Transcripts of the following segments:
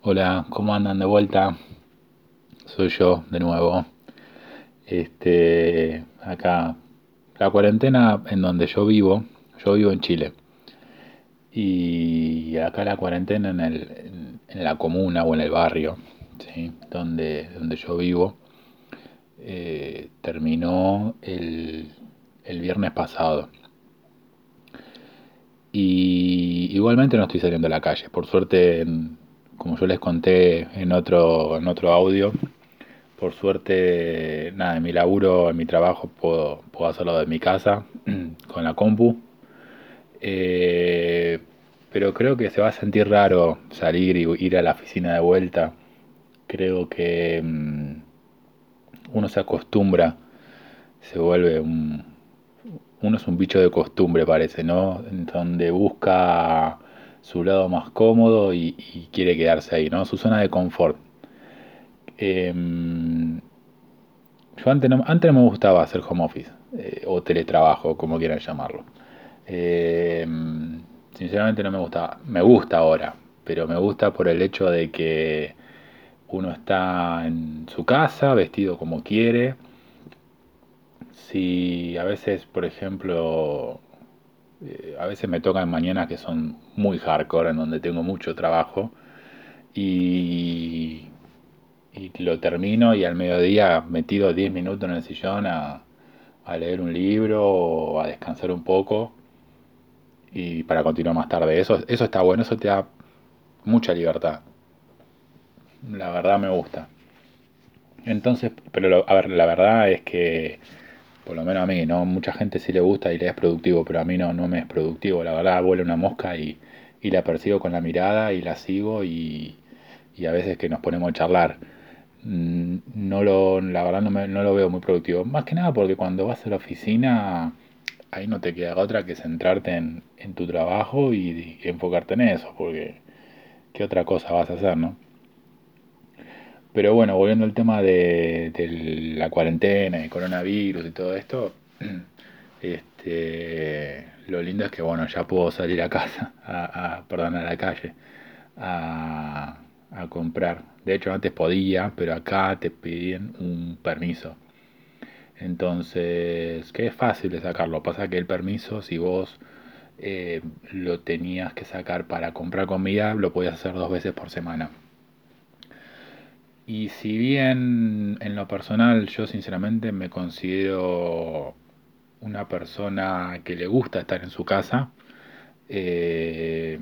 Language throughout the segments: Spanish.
Hola, ¿cómo andan de vuelta? Soy yo de nuevo. Este, acá, la cuarentena en donde yo vivo, yo vivo en Chile. Y acá la cuarentena en, el, en, la comuna o en el barrio, ¿sí? donde, donde yo vivo, eh, terminó el, el viernes pasado. Y igualmente no estoy saliendo a la calle. Por suerte, como yo les conté en otro, en otro audio, por suerte, nada, en mi laburo, en mi trabajo, puedo, puedo hacerlo de mi casa, con la compu. Eh, pero creo que se va a sentir raro salir y ir a la oficina de vuelta. Creo que mm, uno se acostumbra, se vuelve un, uno es un bicho de costumbre, parece, ¿no? Donde busca su lado más cómodo y, quiere quedarse ahí, ¿no? Su zona de confort. Em, yo antes no, antes me gustaba hacer home office eh, o teletrabajo, como quieran llamarlo. Em, sinceramente no me gustaba. Me gusta ahora, pero me gusta por el hecho de que uno está en su casa, vestido como quiere, si a veces, por ejemplo, eh, a veces me tocan mañanas que son muy hardcore, en donde tengo mucho trabajo, y, y lo termino y al mediodía metido 10 minutos en el sillón a, leer un libro o a descansar un poco y para continuar más tarde. Eso, eso está bueno, eso te da mucha libertad. La verdad me gusta. Entonces, pero a ver, la verdad es que por lo menos a mí, ¿no? Mucha gente sí le gusta y le es productivo, pero a mí no, no me es productivo. La verdad, vuela una mosca y, y la persigo con la mirada y la sigo y, y a veces que nos ponemos a charlar. Mm, no lo, la verdad no, me, no lo veo muy productivo. Más que nada porque cuando vas a la oficina, ahí no te queda otra que centrarte en, en tu trabajo y enfocarte en eso, porque ¿qué otra cosa vas a hacer, no? Pero bueno, volviendo al tema de, la cuarentena y coronavirus y todo esto, este, lo lindo es que bueno, ya puedo salir a casa, a, perdón, a la calle, a, comprar. De hecho, antes podía, pero acá te piden un permiso. Entonces, que es fácil de sacarlo. Pasa que el permiso, si vos eh, lo tenías que sacar para comprar comida, lo podías hacer dos veces por semana. Y si bien en lo personal yo sinceramente me considero una persona que le gusta estar en su casa, eh,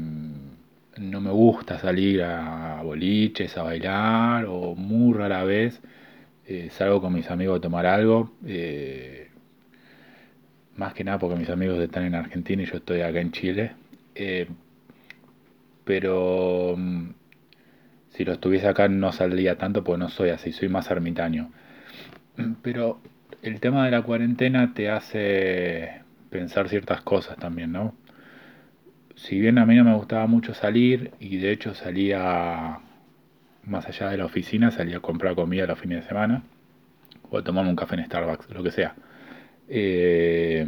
no me gusta salir a boliches, a bailar o muy rara vez eh, salgo con mis amigos a tomar algo. Eh, más que nada porque mis amigos están en Argentina y yo estoy acá en Chile. pero mm, si lo estuviese acá no saldría tanto porque no soy así, soy más ermitaño. Pero el tema de la cuarentena te hace pensar ciertas cosas también, ¿no? Si bien a mí no me gustaba mucho salir y de hecho salía más allá de la oficina, salía a comprar comida los fines de semana o a tomarme un café en Starbucks, lo que sea. Eh,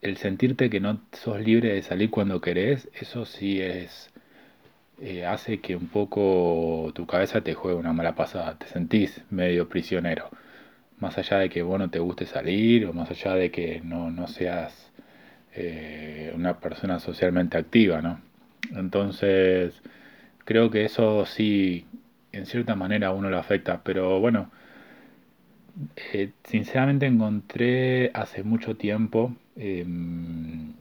el sentirte que no sos libre de salir cuando querés, eso sí es eh, hace que un poco tu cabeza te juegue una mala pasada, te sentís medio prisionero. Más allá de que vos no te guste salir o más allá de que no, no seas eh, una persona socialmente activa, ¿no? Entonces, creo que eso sí, en cierta manera a uno lo afecta, pero bueno, eh, sinceramente encontré hace mucho tiempo em,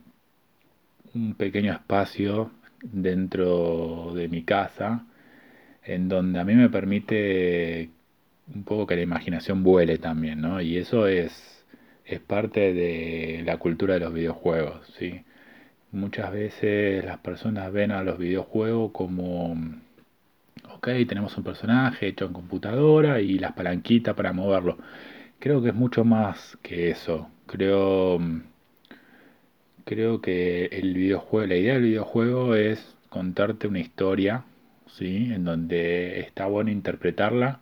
un pequeño espacio dentro de mi casa, en donde a mí me permite un poco que la imaginación vuele también, ¿no? Y eso es, es parte de la cultura de los videojuegos, ¿sí? Muchas veces las personas ven a los videojuegos como, ok, tenemos un personaje hecho en computadora y las palanquitas para moverlo. Creo que es mucho más que eso. Creo creo que el videojuego, la idea del videojuego es contarte una historia, ¿sí? En donde está bueno interpretarla,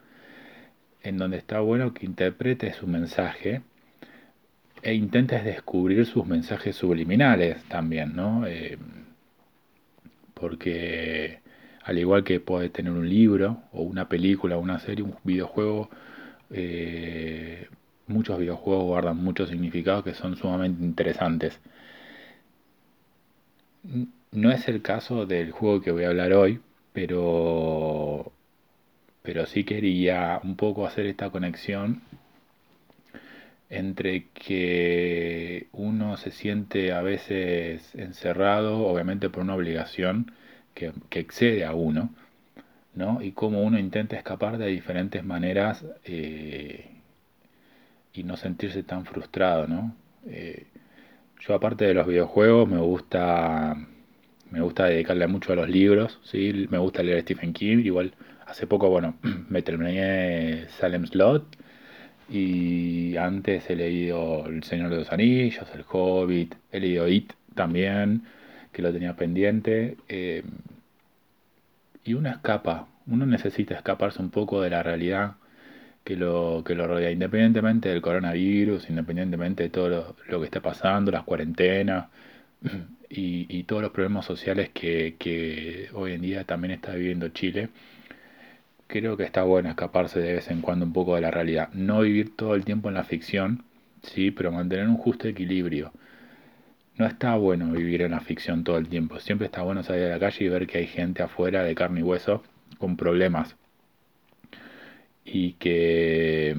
en donde está bueno que interpretes su mensaje e intentes descubrir sus mensajes subliminales también, ¿no? Eh, porque Al igual que puede tener un libro o una película una serie, un videojuego, eh, muchos videojuegos guardan muchos significados que son sumamente interesantes. No es el caso del juego que voy a hablar hoy, pero, pero sí quería un poco hacer esta conexión entre que uno se siente a veces encerrado, obviamente por una obligación que, excede a uno, ¿no? Y cómo uno intenta escapar de diferentes maneras eh, y no sentirse tan frustrado, ¿no? Eh, yo aparte de los videojuegos me gusta me gusta dedicarle mucho a los libros, ¿sí? Me gusta leer Stephen King, igual hace poco, bueno, me terminé Salem Slot y antes he leído El Señor de los Anillos, El Hobbit, he leído It también, que lo tenía pendiente. Eh, y uno escapa, uno necesita escaparse un poco de la realidad que lo, que lo rodea, independientemente del coronavirus, independientemente de todo lo, lo que esté pasando, las cuarentenas y, todos los problemas sociales que, que hoy en día también está viviendo Chile creo que está bueno escaparse de vez en cuando un poco de la realidad. No vivir todo el tiempo en la ficción, sí, pero mantener un justo equilibrio. No está bueno vivir en la ficción todo el tiempo. Siempre está bueno salir a la calle y ver que hay gente afuera de carne y hueso con problemas. Y que.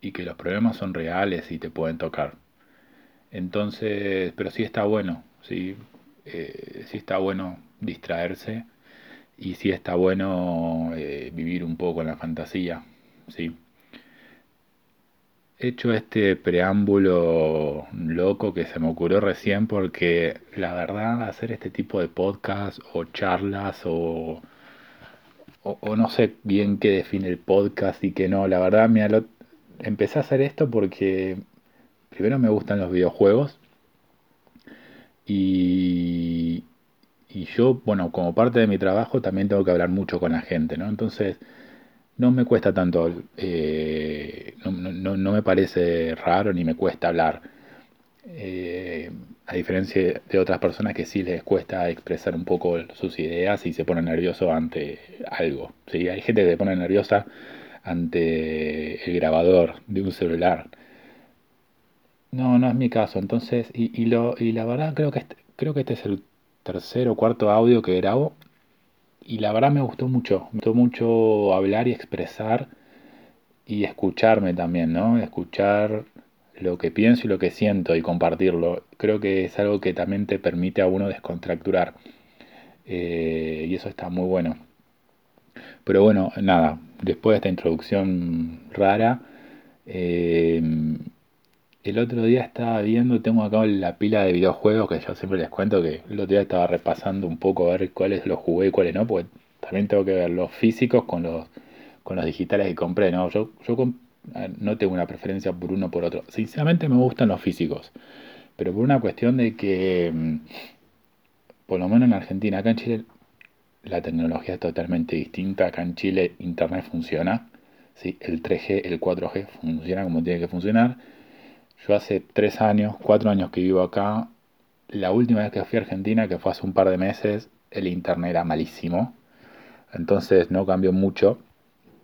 Y que los problemas son reales y te pueden tocar. Entonces, pero sí está bueno, sí, eh, sí está bueno distraerse y sí está bueno eh, vivir un poco en la fantasía, ¿sí? Hecho este preámbulo loco que se me ocurrió recién porque la verdad hacer este tipo de podcast o charlas o, o, no sé bien qué define el podcast y qué no, la verdad me empecé a hacer esto porque primero me gustan los videojuegos y, y yo, bueno, como parte de mi trabajo también tengo que hablar mucho con la gente, ¿no? Entonces, no me cuesta tanto, eh, no, me parece raro ni me cuesta hablar. Eh, a diferencia de otras personas que sí les cuesta expresar un poco sus ideas y se ponen nervioso ante algo. ¿sí? Hay gente que se pone nerviosa ante el grabador de un celular. No, no es mi caso. Entonces, y, lo, y la verdad creo que este, creo que este es el tercer o cuarto audio que grabo y la verdad me gustó mucho, me gustó mucho hablar y expresar y escucharme también, ¿no? Escuchar lo que pienso y lo que siento y compartirlo. Creo que es algo que también te permite a uno descontracturar eh, y eso está muy bueno. Pero bueno, nada, después de esta introducción rara, eh, el otro día estaba viendo, tengo acá la pila de videojuegos que yo siempre les cuento que el otro día estaba repasando un poco a ver cuáles los jugué y cuáles no, porque también tengo que ver los físicos con los, con los digitales que compré, ¿no? Yo, yo no tengo una preferencia por uno o por otro. Sinceramente me gustan los físicos, pero por una cuestión de que, mm, por lo menos en Argentina, acá en Chile la tecnología es totalmente distinta. Acá en Chile Internet funciona, ¿sí? el 3G, el 4G funciona como tiene que funcionar yo hace tres años, cuatro años que vivo acá. La última vez que fui a Argentina, que fue hace un par de meses, el internet era malísimo. Entonces no cambió mucho.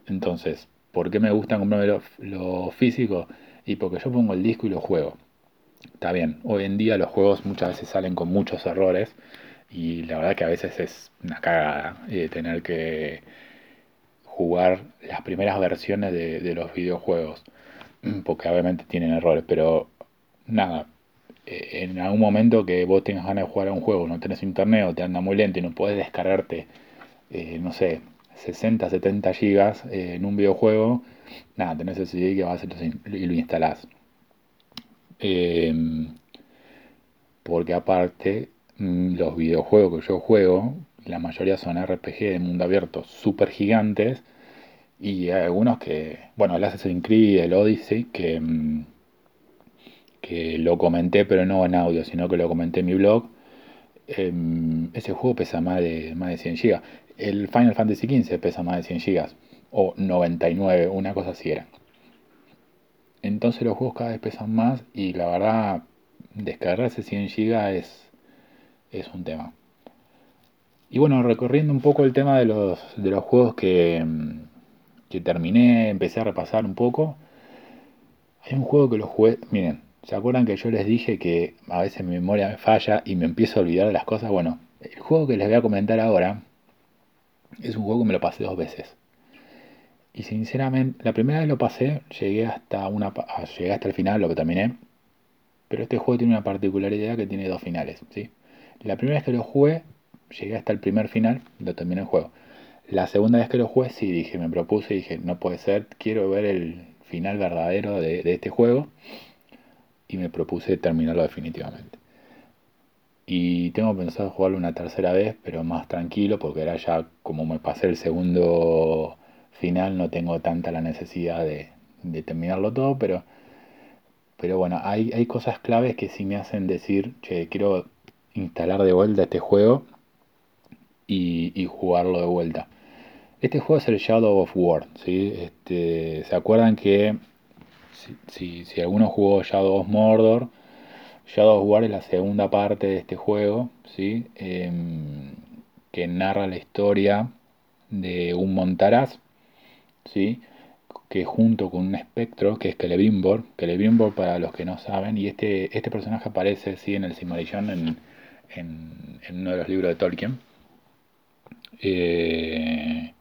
Entonces, ¿por qué me gusta comprarme lo, físico? Y porque yo pongo el disco y lo juego. Está bien, hoy en día los juegos muchas veces salen con muchos errores y la verdad que a veces es una cagada eh, tener que jugar las primeras versiones de los videojuegos. porque obviamente tienen errores, pero nada, eh, en algún momento que vos tengas ganas de jugar a un juego, no tenés internet o te anda muy lento y no puedes descargarte, eh, no sé, 60, 70 gigas eh, en un videojuego, nada, tenés el CD que vas y lo instalás. Em, porque aparte, mm, los videojuegos que yo juego, la mayoría son RPG de mundo abierto super gigantes y hay algunos que, bueno, el Assassin's Creed, el Odyssey, que, mm, que lo comenté, pero no en audio, sino que lo comenté en mi blog. Em, ese juego pesa más de, más de 100 GB. El Final Fantasy XV pesa más de 100 GB. O 99, una cosa así era. Entonces los juegos cada vez pesan más y la verdad, descargarse 100 GB es, es un tema. Y bueno, recorriendo un poco el tema de los, de los juegos que, que terminé, empecé a repasar un poco. Hay un juego que lo jugué, miren, ¿se acuerdan que yo les dije que a veces mi memoria me falla y me empiezo a olvidar de las cosas? Bueno, el juego que les voy a comentar ahora es un juego que me lo pasé dos veces. Y sinceramente, la primera vez lo pasé, llegué hasta una llegué hasta el final, lo que terminé. Pero este juego tiene una particularidad que tiene dos finales, ¿sí? La primera vez que lo jugué, llegué hasta el primer final, lo terminé el juego. La segunda vez que lo jugué, sí dije, me propuse dije, no puede ser, quiero ver el final verdadero de, este juego. Y me propuse terminarlo definitivamente. Y tengo pensado jugarlo una tercera vez, pero más tranquilo, porque era ya como me pasé el segundo final, no tengo tanta la necesidad de, terminarlo todo, pero, pero bueno, hay, hay cosas claves que sí me hacen decir, che, quiero instalar de vuelta este juego y, y jugarlo de vuelta. Este juego es el Shadow of War, ¿sí? Este, ¿Se acuerdan que si, si, alguno jugó Shadow of Mordor, Shadow of War es la segunda parte de este juego, ¿sí? Em, que narra la historia de un montaraz, ¿sí? que junto con un espectro, que es Celebrimbor, Celebrimbor para los que no saben, y este, este personaje aparece ¿sí? en el Silmarillion en, en, en uno de los libros de Tolkien. Eh,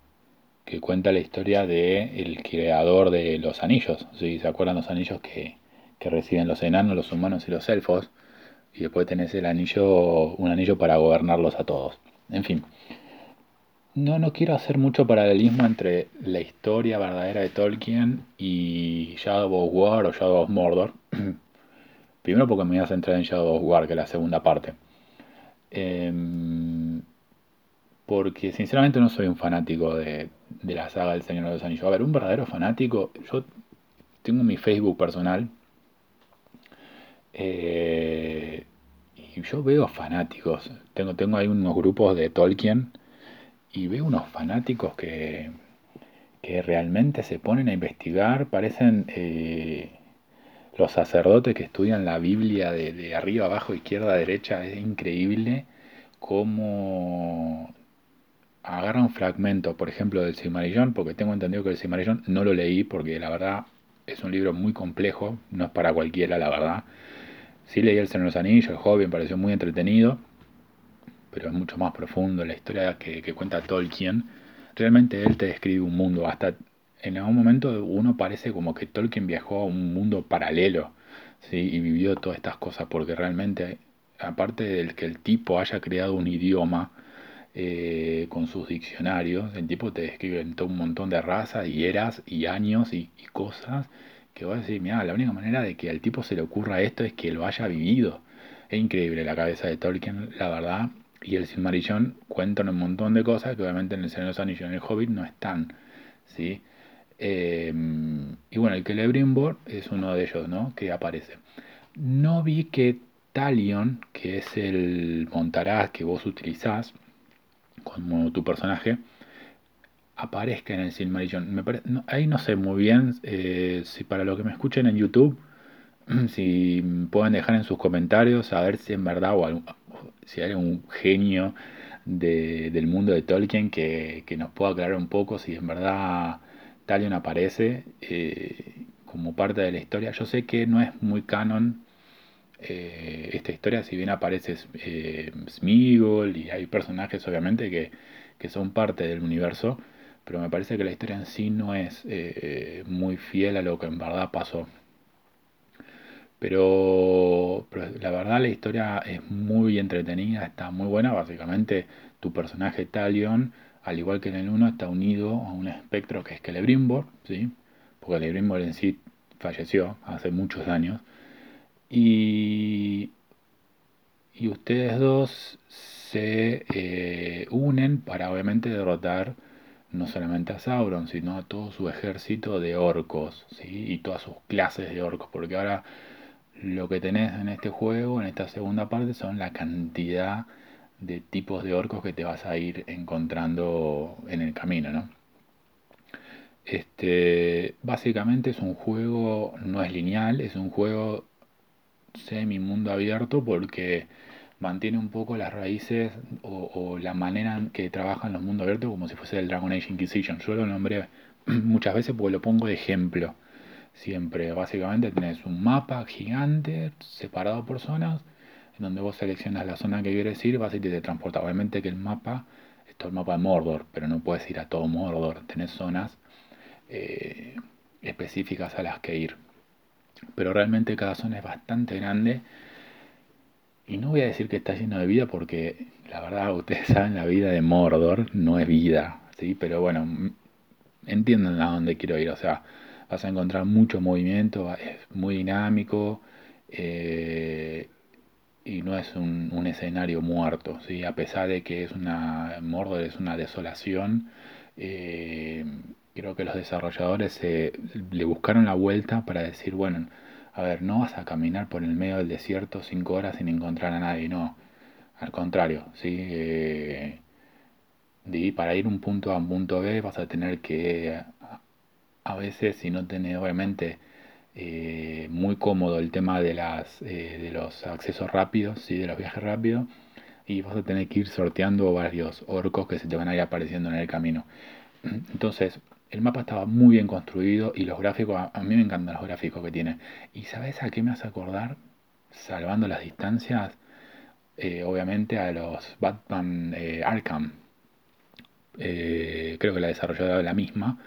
que cuenta la historia de el creador de los anillos. ¿sí? ¿Se acuerdan los anillos que, reciben los enanos, los humanos y los elfos? Y después tenés el anillo, un anillo para gobernarlos a todos. En fin. No, no quiero hacer mucho paralelismo entre la historia verdadera de Tolkien y Shadow of War o Shadow of Mordor. Primero porque me voy a centrar en Shadow of War, que es la segunda parte. Eh, porque sinceramente no soy un fanático de, la saga del Señor de los Anillos. A ver, un verdadero fanático, yo tengo mi Facebook personal eh, y yo veo fanáticos. Tengo, tengo ahí unos grupos de Tolkien y veo unos fanáticos que, que realmente se ponen a investigar, parecen eh, los sacerdotes que estudian la Biblia de, de arriba, abajo, izquierda, derecha. Es increíble cómo agarra un fragmento, por ejemplo, del Silmarillion, porque tengo entendido que el Silmarillion no lo leí porque la verdad es un libro muy complejo, no es para cualquiera, la verdad. Sí leí El Señor de los Anillos, El me pareció muy entretenido, pero es mucho más profundo la historia que, cuenta Tolkien. Realmente él te describe un mundo, hasta en algún momento uno parece como que Tolkien viajó a un mundo paralelo, ¿sí? y vivió todas estas cosas, porque realmente, aparte del que el tipo haya creado un idioma, eh, con sus diccionarios. El tipo te describe un montón de razas y eras y años y, cosas que vas a decir, mira, la única manera de que al tipo se le ocurra esto es que lo haya vivido. Es increíble la cabeza de Tolkien, la verdad. Y el Silmarillion cuentan un montón de cosas que obviamente en el Señor de los y en el Hobbit no están. ¿sí? Em, y bueno, el Celebrimbor es uno de ellos, ¿no? Que aparece. No vi que Talion, que es el montaraz que vos utilizás, como tu personaje aparezca en el Silmarillion. Me ahí no sé muy bien eh, si para los que me escuchen en YouTube, si pueden dejar en sus comentarios a ver si en verdad o si hay un genio del mundo de Tolkien que, nos pueda aclarar un poco si en verdad Talion aparece eh, como parte de la historia. Yo sé que no es muy canon eh, esta historia, si bien aparece eh, Smigol y hay personajes obviamente que, son parte del universo, pero me parece que la historia en sí no es eh, muy fiel a lo que en verdad pasó. Pero, la verdad la historia es muy entretenida, está muy buena. Básicamente tu personaje Talion, al igual que en el 1, está unido a un espectro que es Celebrimbor, ¿sí? porque Celebrimbor en sí falleció hace muchos años. Y, y ustedes dos se eh, unen para obviamente derrotar no solamente a Sauron, sino a todo su ejército de orcos, ¿sí? Y todas sus clases de orcos, porque ahora lo que tenés en este juego, en esta segunda parte, son la cantidad de tipos de orcos que te vas a ir encontrando en el camino, ¿no? Este, básicamente es un juego, no es lineal, es un juego semi mundo abierto porque mantiene un poco las raíces o, la manera en que trabajan los mundos abiertos como si fuese el Dragon Age Inquisition. Yo lo nombré muchas veces porque lo pongo de ejemplo. Siempre, básicamente tenés un mapa gigante separado por zonas, en donde vos seleccionas la zona que quieres ir, vas y te transporta. Obviamente que el mapa es todo el mapa de Mordor, pero no puedes ir a todo Mordor. Tenés zonas eh, específicas a las que ir. Pero realmente cada zona es bastante grande y no voy a decir que está lleno de vida porque la verdad ustedes saben la vida de Mordor no es vida, ¿sí? Pero bueno, entienden a dónde quiero ir, o sea, vas a encontrar mucho movimiento, es muy dinámico eh, y no es un, escenario muerto, ¿sí? A pesar de que es una, Mordor es una desolación, eh, creo que los desarrolladores le buscaron la vuelta para decir, bueno, a ver, no vas a caminar por el medio del desierto cinco horas sin encontrar a nadie, no. Al contrario, ¿sí? Eh, para ir un punto a un punto B vas a tener que, a, veces, si no tenés obviamente eh, muy cómodo el tema de, las, eh, de los accesos rápidos, ¿sí? de los viajes rápidos, y vas a tener que ir sorteando varios orcos que se te van a ir apareciendo en el camino. Entonces, el mapa estaba muy bien construido y los gráficos, a, mí me encantan los gráficos que tiene. ¿Y sabes a qué me hace acordar? Salvando las distancias, eh, obviamente a los Batman eh, Arkham. Eh, creo que la desarrolladora la misma.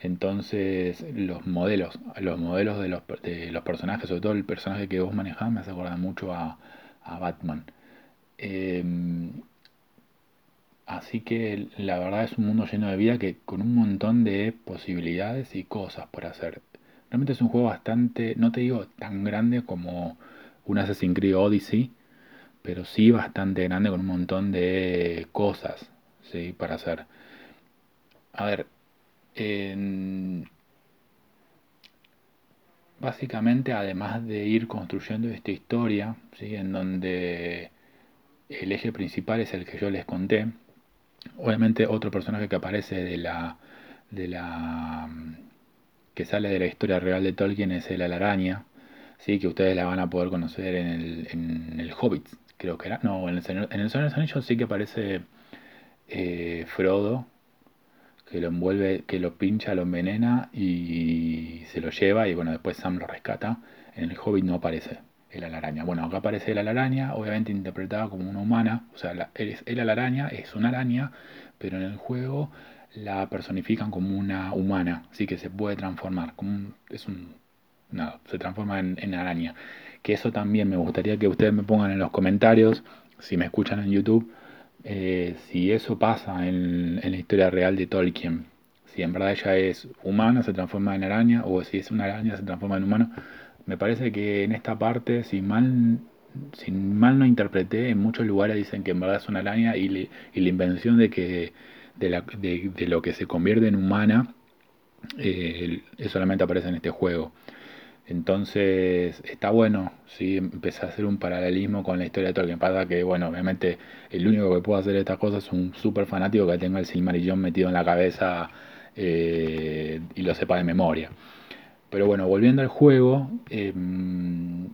Entonces, los modelos, los modelos de los, de los personajes, sobre todo el personaje que vos manejás, me hace acordar mucho a, a Batman. Así que la verdad es un mundo lleno de vida que con un montón de posibilidades y cosas por hacer. Realmente es un juego bastante, no te digo tan grande como un Assassin's Creed Odyssey, pero sí bastante grande con un montón de cosas ¿sí? para hacer. A ver, básicamente además de ir construyendo esta historia, ¿sí? en donde el eje principal es el que yo les conté, Obviamente otro personaje que aparece de la, de la que sale de la historia real de Tolkien es el Alaraña, ¿sí? que ustedes la van a poder conocer en el, en el Hobbit, creo que era. No, en el Señor, en el Señor de sí que aparece eh, Frodo, que lo envuelve, que lo pincha, lo envenena y se lo lleva y bueno, después Sam lo rescata. En el Hobbit no aparece el alaraña. Bueno, acá aparece el alaraña, obviamente interpretada como una humana, o sea, la, el, alaraña es una araña, pero en el juego la personifican como una humana, así que se puede transformar, como es un, nada, se transforma en, araña. Que eso también me gustaría que ustedes me pongan en los comentarios, si me escuchan en YouTube, eh, si eso pasa en, en la historia real de Tolkien. Si en verdad ella es humana, se transforma en araña, o si es una araña, se transforma en humano me parece que en esta parte, si mal, si mal no interpreté, en muchos lugares dicen que en verdad es una araña y, la invención de que de, la, de, lo que se convierte en humana eh, solamente aparece en este juego. Entonces está bueno, sí, empecé a hacer un paralelismo con la historia de Tolkien. Pasa que, bueno, obviamente el único que puede hacer estas cosas es un súper fanático que tenga el Silmarillón metido en la cabeza eh, y lo sepa de memoria. Pero bueno, volviendo al juego, em,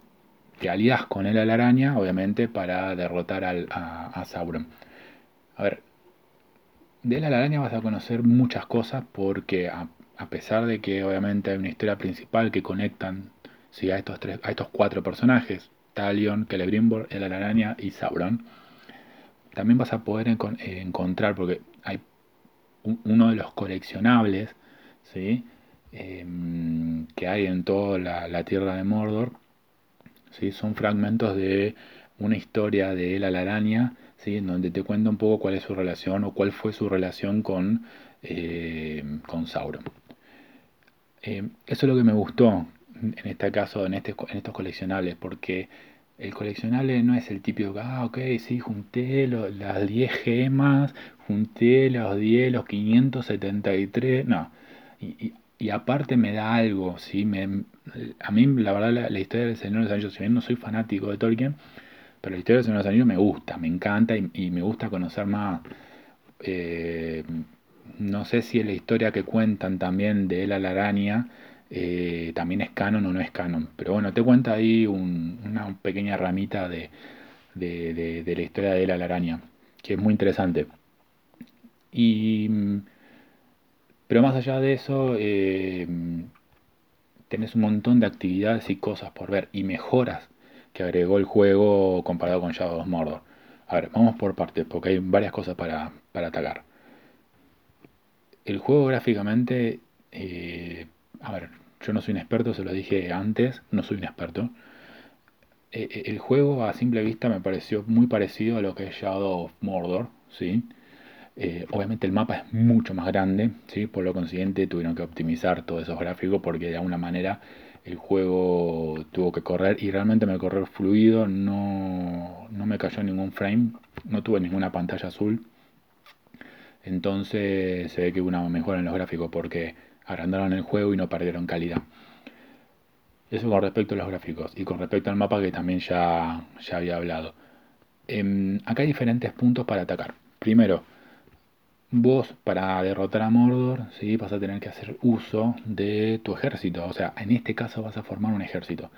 te alías con él a la araña, obviamente, para derrotar a, Sauron. A ver, de la araña vas a conocer muchas cosas porque a, pesar de que obviamente hay una historia principal que conectan a, estos tres, a estos cuatro personajes, Talion, Celebrimbor, el araña y Sauron, también vas a poder encontrar, porque hay uno de los coleccionables, ¿sí? Em, que hay en toda la, tierra de Mordor. ¿sí? Son fragmentos de una historia de él a la araña, ¿sí? en donde te cuenta un poco cuál es su relación o cuál fue su relación con, em, con Sauron. Em, eso es lo que me gustó en este caso, en, este, en estos coleccionables, porque el coleccionable no es el típico, ah, ok, sí, junté las 10 gemas, junté los 10, los 573, no. Y, y aparte me da algo, ¿sí? Me, a mí, la verdad, la, historia del Señor de los Anillos, si bien no soy fanático de Tolkien, pero la historia del Señor de los Anillos me gusta, me encanta y, me gusta conocer más. Eh, no sé si la historia que cuentan también de él a la araña eh, también es canon o no es canon, pero bueno, te cuenta ahí una pequeña ramita de, de, la historia de la araña, que es muy interesante. Y, pero más allá de eso, eh, tenés un montón de actividades y cosas por ver y mejoras que agregó el juego comparado con Shadow of Mordor. A ver, vamos por partes, porque hay varias cosas para, para atacar. El juego gráficamente, eh, a ver, yo no soy un experto, se lo dije antes, no soy un experto. Eh, eh, el juego a simple vista me pareció muy parecido a lo que es Shadow of Mordor, ¿sí? Obviamente el mapa es mucho más grande, ¿sí? por lo consiguiente tuvieron que optimizar todos esos gráficos porque de alguna manera el juego tuvo que correr y realmente me corrió fluido, no, no me cayó ningún frame, no tuve ninguna pantalla azul. Entonces se ve que hubo una mejora en los gráficos porque agrandaron el juego y no perdieron calidad. Eso con respecto a los gráficos y con respecto al mapa que también ya, ya había hablado. Em, acá hay diferentes puntos para atacar. Primero, vos para derrotar a Mordor, ¿sí? vas a tener que hacer uso de tu ejército. O sea, en este caso vas a formar un ejército.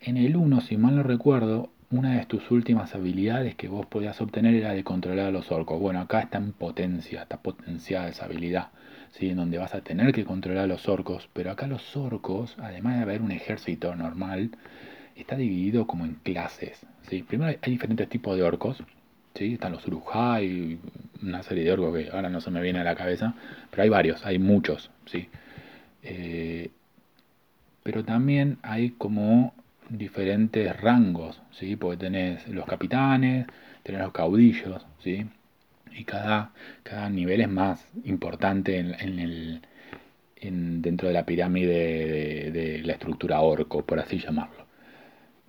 En el 1, si mal no recuerdo, una de tus últimas habilidades que vos podías obtener era de controlar a los orcos. Bueno, acá está en potencia, está potenciada esa habilidad, ¿sí? en donde vas a tener que controlar a los orcos. Pero acá los orcos, además de haber un ejército normal, está dividido como en clases. ¿sí? Primero hay diferentes tipos de orcos, están los y una serie de orcos que ahora no se me viene a la cabeza, pero hay varios, hay muchos, ¿sí? Eh, pero también hay como diferentes rangos, ¿sí? Porque tenés los capitanes, tenés los caudillos, ¿sí? Y cada, cada nivel es más importante en, el, dentro de la pirámide de, la estructura orco, por así llamarlo.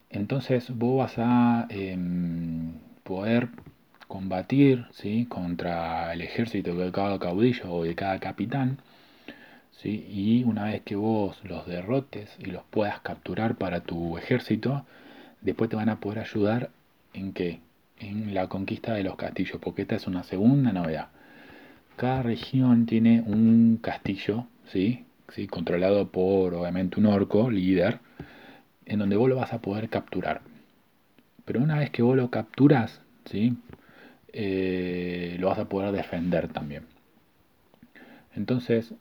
Entonces vos vas a em, poder combatir ¿sí? contra el ejército de cada caudillo o de cada capitán. ¿sí? Y una vez que vos los derrotes y los puedas capturar para tu ejército, después te van a poder ayudar en qué? En la conquista de los castillos, porque esta es una segunda novedad. Cada región tiene un castillo, ¿sí? ¿sí? controlado por obviamente un orco líder, en donde vos lo vas a poder capturar. Pero una vez que vos lo capturas, ¿sí? Eh, lo vas a poder defender también. Entonces,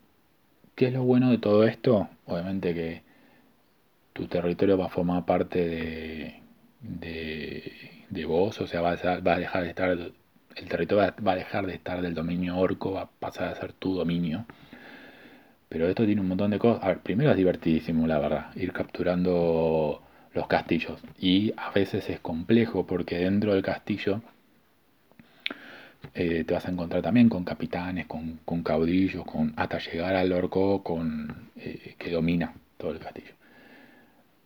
¿qué es lo bueno de todo esto? Obviamente que tu territorio va a formar parte de, de, vos, o sea, va a, dejar de estar, el territorio va a dejar de estar del dominio orco, va a pasar a ser tu dominio. Pero esto tiene un montón de cosas. Primero es divertidísimo, la verdad, ir capturando los castillos. Y a veces es complejo porque dentro del castillo eh, te vas a encontrar también con capitanes, con, caudillos, con, hasta llegar al orco con, eh, que domina todo el castillo.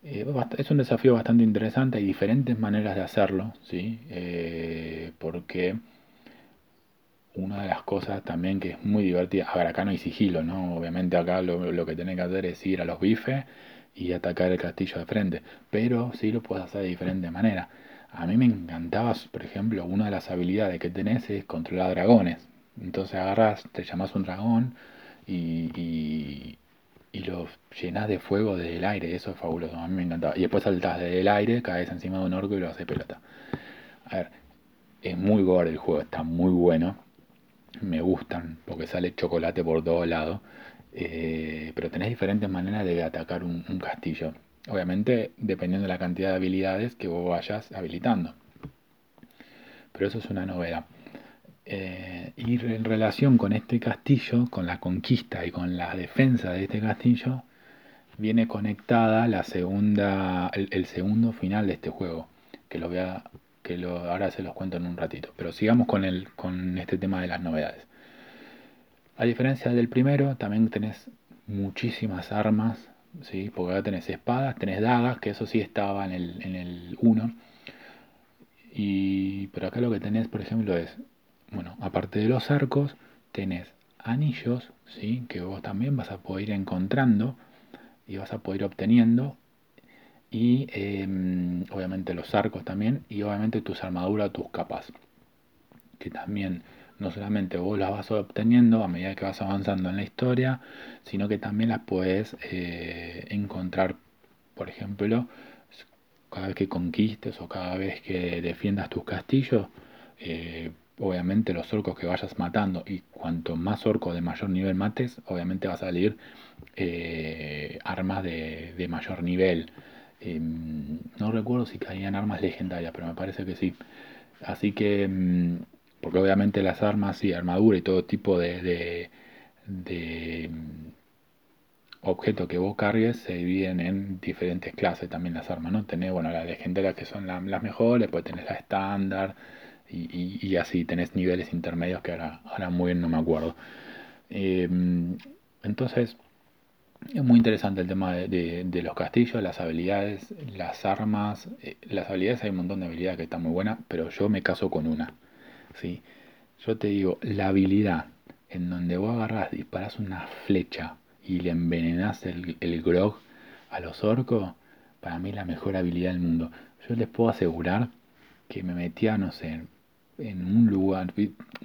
Eh, es un desafío bastante interesante, hay diferentes maneras de hacerlo, ¿sí? porque una de las cosas también que es muy divertida, a ver, acá no hay sigilo, ¿no? Obviamente acá lo, lo que tenés que hacer es ir a los bifes y atacar el castillo de frente, pero sí lo puedes hacer de diferentes maneras. A mí me encantaba, por ejemplo, una de las habilidades que tenés es controlar dragones. Entonces agarras, te llamas un dragón y, y, y lo llenas de fuego desde el aire. Eso es fabuloso, a mí me encantaba. Y después saltas desde el aire, caes encima de un orco y lo haces pelota. A ver, es muy gore el juego, está muy bueno. Me gustan porque sale chocolate por todos lados. Eh, pero tenés diferentes maneras de atacar un castillo. Obviamente dependiendo de la cantidad de habilidades que vos vayas habilitando. Pero eso es una novedad. Eh, y en relación con este castillo, con la conquista y con la defensa de este castillo, viene conectada la segunda, el, segundo final de este juego, que lo voy a, que lo, ahora se los cuento en un ratito. Pero sigamos con, el, con este tema de las novedades. A diferencia del primero, también tenés muchísimas armas ¿sí? porque ahora tenés espadas, tenés dagas, que eso sí estaba en el, en el 1. Y, pero acá lo que tenés, por ejemplo, es, bueno, aparte de los arcos, tenés anillos, ¿sí? que vos también vas a poder ir encontrando y vas a poder ir obteniendo. Y em, obviamente los arcos también, y obviamente tus armaduras, tus capas, que también no solamente vos las vas obteniendo a medida que vas avanzando en la historia, sino que también las puedes eh, encontrar, por ejemplo, cada vez que conquistes o cada vez que defiendas tus castillos, eh, obviamente los orcos que vayas matando y cuanto más orcos de mayor nivel mates, obviamente va a salir eh, armas de, mayor nivel. Em, no recuerdo si caían armas legendarias, pero me parece que sí. Así que, em, porque obviamente las armas y armadura y todo tipo de, de, em, objetos que vos cargues se dividen en diferentes clases también las armas, ¿no? Tenés, bueno, las legendarias que son las mejores, después tenés la estándar, y, así tenés niveles intermedios que ahora, ahora muy bien no me acuerdo. Em, entonces, es muy interesante el tema de, los castillos, las habilidades, las armas. Eh, las habilidades hay un montón de habilidades que están muy buenas, pero yo me caso con una. ¿Sí? Yo te digo, la habilidad en donde vos agarras, disparas una flecha y le envenenás el, el grog a los orcos, para mí es la mejor habilidad del mundo. Yo les puedo asegurar que me metía, no sé, en un lugar,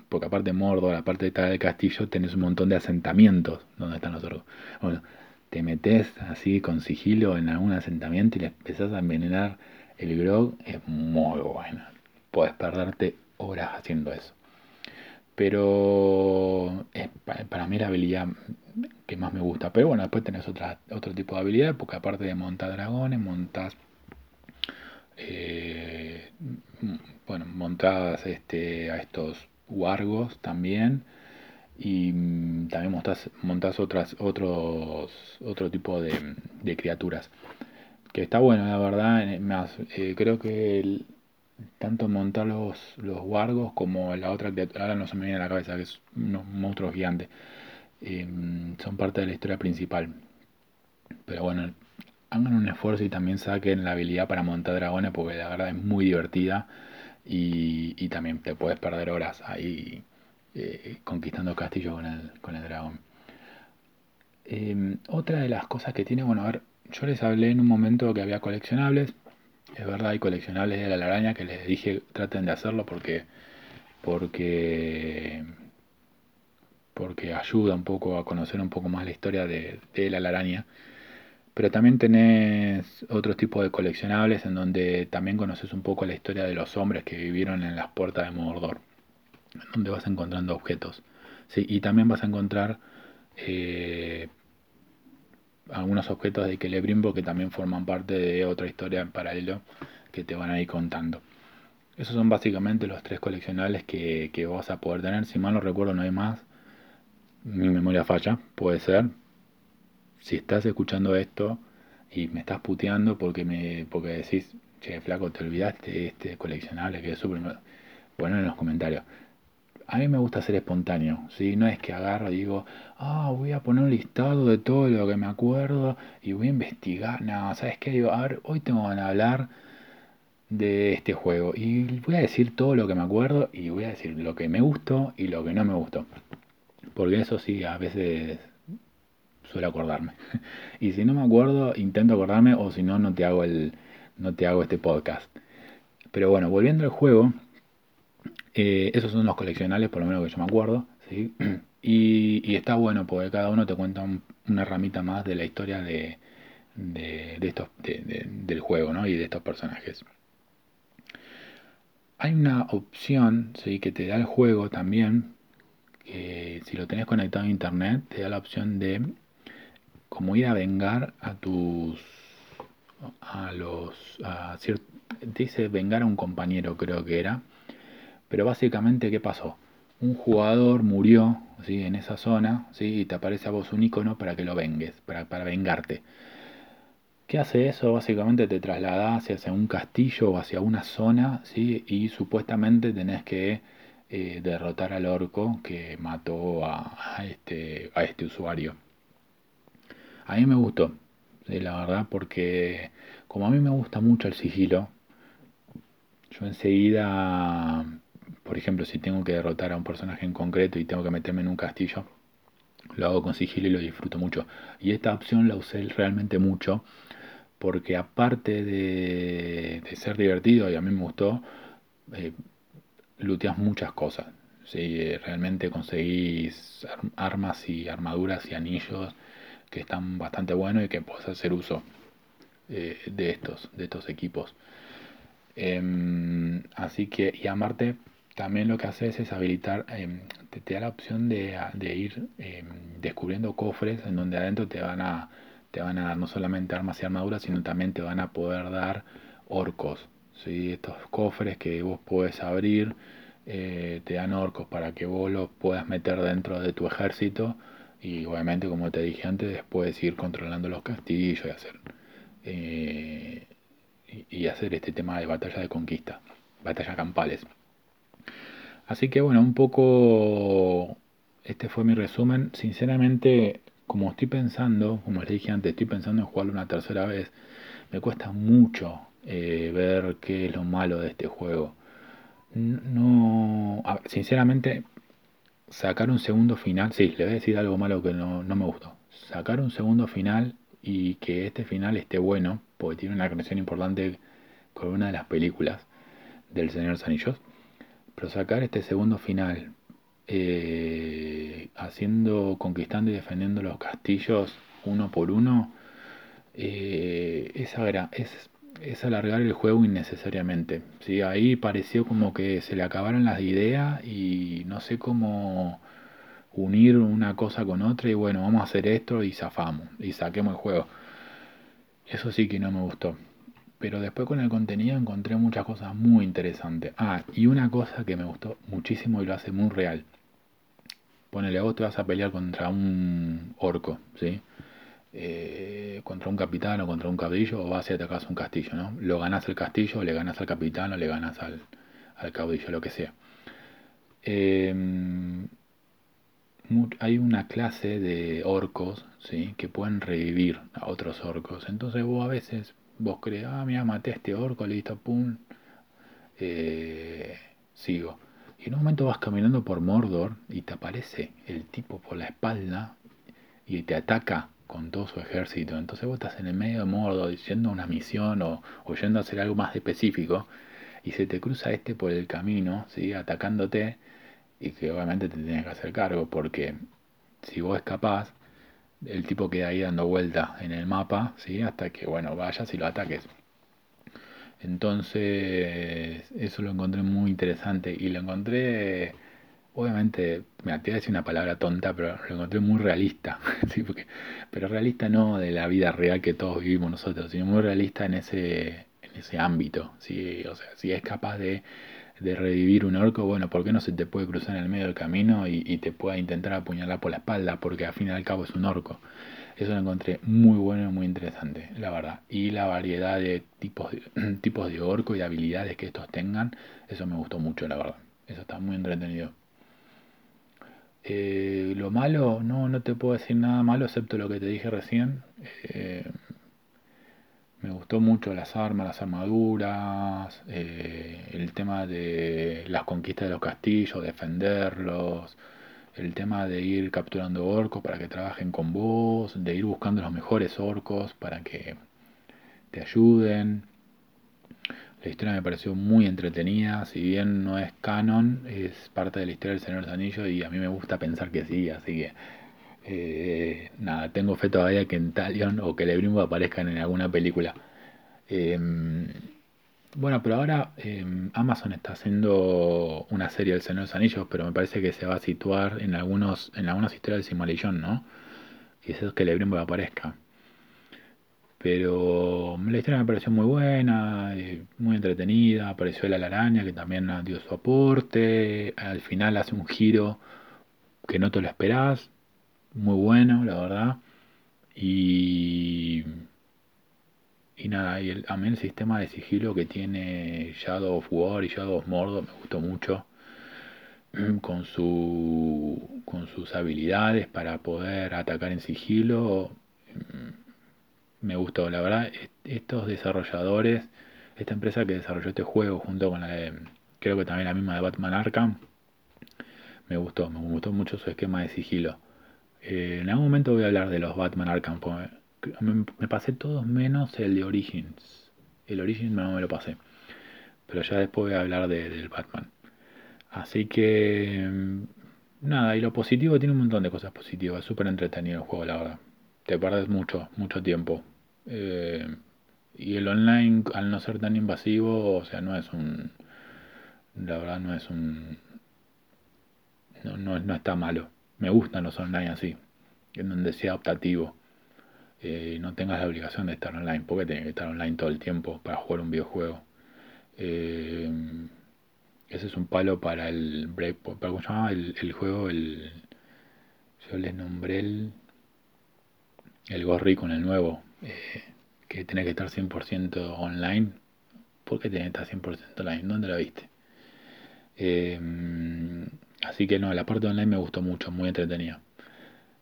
porque aparte de Mordor, aparte de estar del castillo, tenés un montón de asentamientos donde están los orcos. Bueno, te metes así con sigilo en algún asentamiento y le empezás a envenenar el grog, es muy bueno. Puedes perderte horas haciendo eso. Pero es para mí la habilidad que más me gusta. Pero bueno, después tenés otra, otro tipo de habilidad, porque aparte de montar dragones, montas eh, bueno, montadas este, a estos wargos también. Y mm, también montas, montas otras, otros, otro tipo de, criaturas. Que está bueno, la verdad. Más, eh, creo que tanto montar los, los wargos como la otra criatura, ahora no se me viene a la cabeza, que es unos monstruos gigantes. Em, son parte de la historia principal. Pero bueno, hagan un esfuerzo y también saquen la habilidad para montar dragones porque la verdad es muy divertida y, también te puedes perder horas ahí eh, conquistando castillos con el, con el dragón. Em, otra de las cosas que tiene, bueno, a ver, yo les hablé en un momento que había coleccionables. Es verdad, hay coleccionables de la araña que les dije traten de hacerlo porque porque porque ayuda un poco a conocer un poco más la historia de, de la araña. Pero también tenés otros tipos de coleccionables en donde también conoces un poco la historia de los hombres que vivieron en las puertas de Mordor, donde vas encontrando objetos. ¿sí? Y también vas a encontrar eh, algunos objetos de Celebrimbo que también forman parte de otra historia en paralelo que te van a ir contando. Esos son básicamente los tres coleccionables que, que vas a poder tener. Si mal no recuerdo, no hay más. Mi memoria falla, puede ser, si estás escuchando esto y me estás puteando porque me porque decís, che, flaco, te olvidaste este coleccionable que es súper... Bueno, en los comentarios. A mí me gusta ser espontáneo, ¿sí? No es que agarro y digo, ah, voy a poner un listado de todo lo que me acuerdo y voy a investigar. No, ¿sabes qué? Digo, a ver, hoy tengo que hablar de este juego y voy a decir todo lo que me acuerdo y voy a decir lo que me gustó y lo que no me gustó. Porque eso sí, a veces suelo acordarme. Y si no me acuerdo, intento acordarme o si no, no te hago, el, no te hago este podcast. Pero bueno, volviendo al juego, esos son los coleccionales, por lo menos que yo me acuerdo. ¿sí? Y, está bueno porque cada uno te cuenta una ramita más de la historia de, de, estos, del juego ¿no? y de estos personajes. Hay una opción ¿sí? que te da el juego también, que si lo tenés conectado a internet, te da la opción de como ir a vengar a tus a los dice vengar a un compañero creo que era pero básicamente qué pasó un jugador murió ¿sí? en esa zona ¿sí? y te aparece a vos un icono para que lo vengues para, para vengarte ¿Qué hace eso? Básicamente te traslada hacia un castillo o hacia una zona, ¿sí? Y supuestamente tenés que eh, derrotar al orco que mató a, este, a este usuario. A mí me gustó, la verdad, porque como a mí me gusta mucho el sigilo, yo enseguida, por ejemplo, si tengo que derrotar a un personaje en concreto y tengo que meterme en un castillo, lo hago con sigilo y lo disfruto mucho. Y esta opción la usé realmente mucho, porque aparte de, ser divertido y a mí me gustó, eh, muchas cosas. ¿sí? Realmente conseguís armas y armaduras y anillos que están bastante buenos y que puedes hacer uso. eh, de estos, de estos equipos. Em, así que, y a Marte también lo que haces es habilitar, em, te, da la opción de, ir em, descubriendo cofres en donde adentro te van a te van a dar no solamente armas y armaduras, sino también te van a poder dar orcos. ¿sí? Estos cofres que vos puedes abrir eh, te dan orcos para que vos los puedas meter dentro de tu ejército y obviamente como te dije antes puedes ir controlando los castillos y hacer eh, y, hacer este tema de batalla de conquista, batalla campales. Así que bueno, un poco este fue mi resumen. Sinceramente, como estoy pensando, como les dije antes, estoy pensando en jugarlo una tercera vez, me cuesta mucho eh, ver qué es lo malo de este juego. No, sinceramente, sacar un segundo final, sí, le voy a decir algo malo que no, no me gustó. Sacar un segundo final y que este final esté bueno, porque tiene una conexión importante con una de las películas del Señor Sanillos. Pero sacar este segundo final, eh, haciendo, conquistando y defendiendo los castillos uno por uno, eh, es, alargar el juego innecesariamente. ¿sí? Ahí pareció como que se le acabaron las ideas y no sé cómo unir una cosa con otra y bueno, vamos a hacer esto y zafamos y saquemos el juego. Eso sí que no me gustó. Pero después con el contenido encontré muchas cosas muy interesantes. Ah, y una cosa que me gustó muchísimo y lo hace muy real. Ponele, vos te vas a pelear contra un orco, ¿sí? Eh, contra un capitán o contra un caudillo o vas y atacas un castillo, ¿no? Lo ganas el castillo, le ganas al capitán o le ganas al, al caudillo, lo que sea. Eh, hay una clase de orcos ¿sí? que pueden revivir a otros orcos. Entonces vos a veces vos crees, ah, mira, maté a este orco, listo, pum, eh, sigo. Y en un momento vas caminando por Mordor y te aparece el tipo por la espalda y te ataca con todo su ejército. Entonces vos estás en el medio de Mordor diciendo una misión o, o yendo a hacer algo más específico y se te cruza este por el camino, ¿sí? atacándote y que obviamente te tienes que hacer cargo porque si vos escapás, el tipo queda ahí dando vuelta en el mapa, ¿sí? hasta que bueno, vayas y lo ataques. Entonces, eso lo encontré muy interesante y lo encontré, obviamente, me te voy a decir una palabra tonta, pero lo encontré muy realista, ¿sí? Porque, pero realista no de la vida real que todos vivimos nosotros, sino muy realista en ese, en ese ámbito, ¿sí? O sea, si es capaz de de revivir un orco, bueno, ¿por qué no se te puede cruzar en el medio del camino y, te pueda intentar apuñalar por la espalda? Porque al fin y al cabo es un orco. Eso lo encontré muy bueno y muy interesante, la verdad. Y la variedad de tipos de, tipos de orco y habilidades que estos tengan, eso me gustó mucho, la verdad. Eso está muy entretenido. Eh, lo malo, no, no te puedo decir nada malo excepto lo que te dije recién. Eh, me gustó mucho las armas, las armaduras, eh, el tema de las conquistas de los castillos, defenderlos, el tema de ir capturando orcos para que trabajen con vos, de ir buscando los mejores orcos para que te ayuden. La historia me pareció muy entretenida, si bien no es canon, es parte de la historia del Señor de los Anillos y a mí me gusta pensar que sí, así que eh, nada, tengo fe todavía que en Talion o que Lebrimbo aparezcan en alguna película. Em, bueno, pero ahora em, Amazon está haciendo una serie del Señor de los Anillos, pero me parece que se va a situar en algunos en algunas historias de Simalillón, ¿no? Y eso es que Lebrimbo aparezca. Pero la historia me pareció muy buena, muy entretenida. Apareció la araña que también dio su aporte. Al final hace un giro que no te lo esperás muy bueno, la verdad. Y, y nada, y el, a mí el sistema de sigilo que tiene Shadow of War y Shadow of Mordor me gustó mucho. Con, su, con sus habilidades para poder atacar en sigilo. Me gustó, la verdad, estos desarrolladores, esta empresa que desarrolló este juego junto con la de, creo que también la misma de Batman Arkham, me gustó, me gustó mucho su esquema de sigilo. Eh, en algún momento voy a hablar de los Batman Arkham. Me, me, pasé todos menos el de Origins. El Origins no me lo pasé. Pero ya después voy a hablar de, del Batman. Así que... Mm, nada, y lo positivo tiene un montón de cosas positivas. Súper entretenido el juego, la verdad. Te pierdes mucho, mucho tiempo. Eh, Y el online, al no ser tan invasivo, o sea, no es un... La verdad no es un... No, no, no está malo. Me gustan los online así, en donde sea optativo. Eh, no tengas la obligación de estar online, porque tienes que estar online todo el tiempo para jugar un videojuego. Eh, ese es un palo para el Breakpoint. ¿Para cómo el, juego? El, yo les nombré el, el Gorri con el nuevo. Eh, que tiene que estar 100% online. ¿Por qué tiene que estar 100% online? ¿Dónde la viste? Así que no, la parte online me gustó mucho, muy entretenida.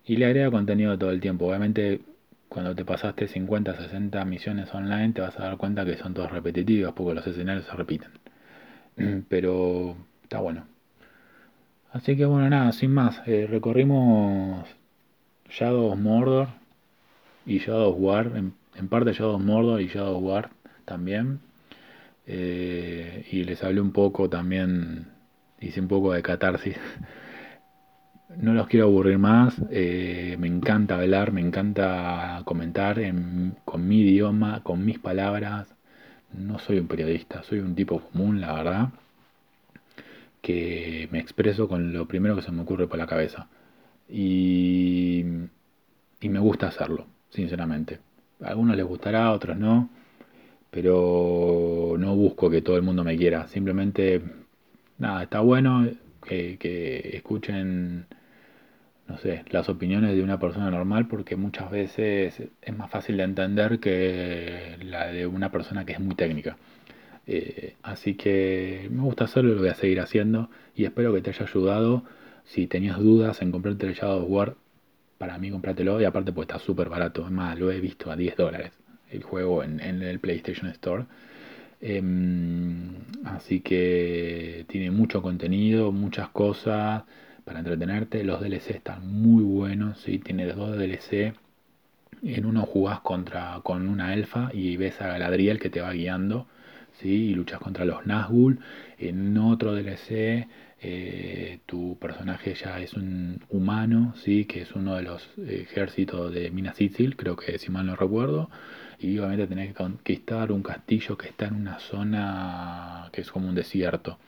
Y le agrega contenido todo el tiempo. Obviamente cuando te pasaste 50, 60 misiones online te vas a dar cuenta que son todas repetitivas porque los escenarios se repiten. Pero está bueno. Así que bueno, nada, sin más. Eh, recorrimos Shadow Mordor y Shadow War. En, parte Shadow Mordor y Shadow War también. Eh, y les hablé un poco también, hice un poco de catarsis no los quiero aburrir más, eh, me encanta hablar, me encanta comentar con mi idioma, con mis palabras. No soy un periodista, soy un tipo común, la verdad, que me expreso con lo primero que se me ocurre por la cabeza. Y, y me gusta hacerlo, sinceramente. A algunos les gustará, a otros no, pero no busco que todo el mundo me quiera. Simplemente, nada, está bueno que, que escuchen no sé, las opiniones de una persona normal porque muchas veces es más fácil de entender que la de una persona que es muy técnica. Eh, así que me gusta hacerlo y lo voy a seguir haciendo y espero que te haya ayudado. Si tenías dudas en comprarte el Shadow War, para mí comprátelo y aparte pues está súper barato. Es más, lo he visto a 10 dólares el juego en, el PlayStation Store. Em, así que tiene mucho contenido, muchas cosas para entretenerte. Los DLC están muy buenos, ¿sí? tiene dos DLC. En uno jugás contra, con una elfa y ves a Galadriel que te va guiando, ¿sí? y luchas contra los Nazgûl. En otro DLC eh, tu personaje ya es un humano, ¿sí? que es uno de los ejércitos de Minas Ithil, creo que si mal no recuerdo. Y obviamente tenés que conquistar un castillo que está en una zona que es como un desierto.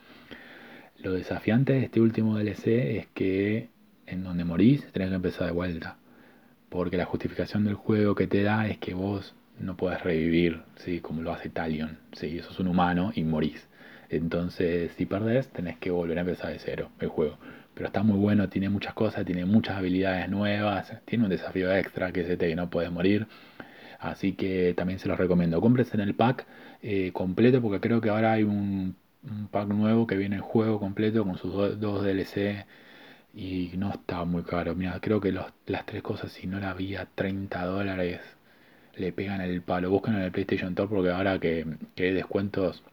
Lo desafiante de este último DLC es que en donde morís tenés que empezar de vuelta. Porque la justificación del juego que te da es que vos no puedes revivir, ¿sí? como lo hace Talion. ¿sí? Es un humano y morís. Entonces, si perdés, tenés que volver a empezar de cero el juego. Pero está muy bueno, tiene muchas cosas, tiene muchas habilidades nuevas, tiene un desafío extra que es este que no puedes morir. Así que también se los recomiendo. Compres en el pack eh, completo porque creo que ahora hay un pack nuevo que viene el juego completo con sus dos DLC y no está muy caro. Mira, creo que las tres cosas, si no la había 30 dólares, le pegan el palo. Buscan en el PlayStation Store porque ahora que, hay descuentos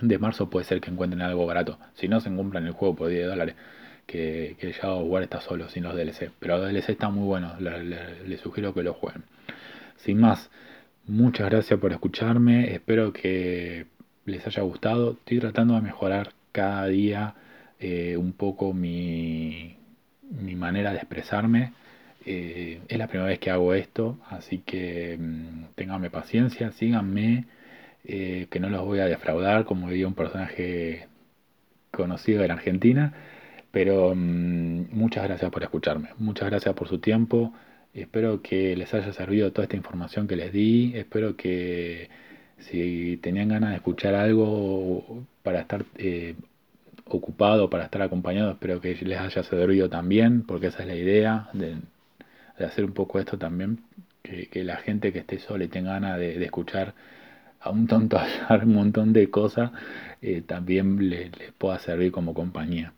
de marzo puede ser que encuentren algo barato. Si no, se compran el juego por 10 dólares. Que, que Shadow War está solo, sin los DLC. Pero los DLC están muy buenos, les sugiero que lo jueguen. Sin más, muchas gracias por escucharme. Espero que les haya gustado. Estoy tratando de mejorar cada día eh, un poco mi, mi, manera de expresarme. Eh, es la primera vez que hago esto, así que mm, ténganme paciencia, síganme, eh, que no los voy a defraudar, como diría un personaje conocido de la Argentina. Pero mm, muchas gracias por escucharme, muchas gracias por su tiempo. Espero que les haya servido toda esta información que les di. Espero que si tenían ganas de escuchar algo para estar eh, ocupado, para estar acompañado, espero que les haya servido también, porque esa es la idea de, hacer un poco esto también, que, la gente que esté sola y tenga ganas de, escuchar a un tonto hablar un montón de cosas, eh, también les, pueda servir como compañía.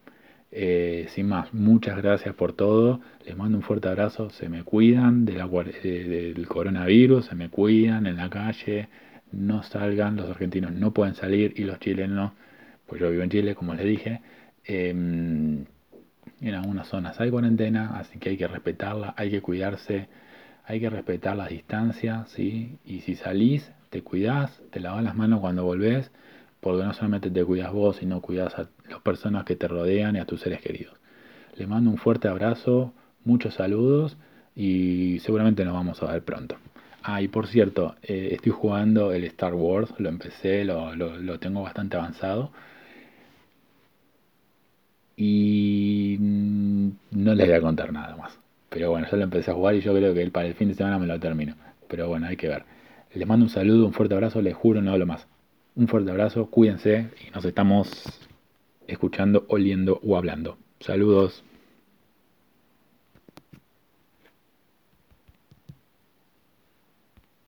Eh, sin más, muchas gracias por todo. Les mando un fuerte abrazo. Se me cuidan del coronavirus, se me cuidan en la calle no salgan, los argentinos no pueden salir y los chilenos, pues yo vivo en Chile, como les dije, em, en algunas zonas hay cuarentena, así que hay que respetarla, hay que cuidarse, hay que respetar las distancias, ¿sí? Y si salís, te cuidás, te lavas las manos cuando volvés, porque no solamente te cuidas vos, sino cuidas a las personas que te rodean y a tus seres queridos. Les mando un fuerte abrazo, muchos saludos y seguramente nos vamos a ver pronto. Ah, y por cierto, eh, estoy jugando el Star Wars, lo empecé, lo, lo- tengo bastante avanzado y no les voy a contar nada más. Pero bueno, yo lo empecé a jugar y yo creo que para el fin de semana me lo termino. Pero bueno, hay que ver. Les mando un saludo, un fuerte abrazo, les juro, no hablo más. Un fuerte abrazo, cuídense y nos estamos escuchando, oliendo o hablando. Saludos.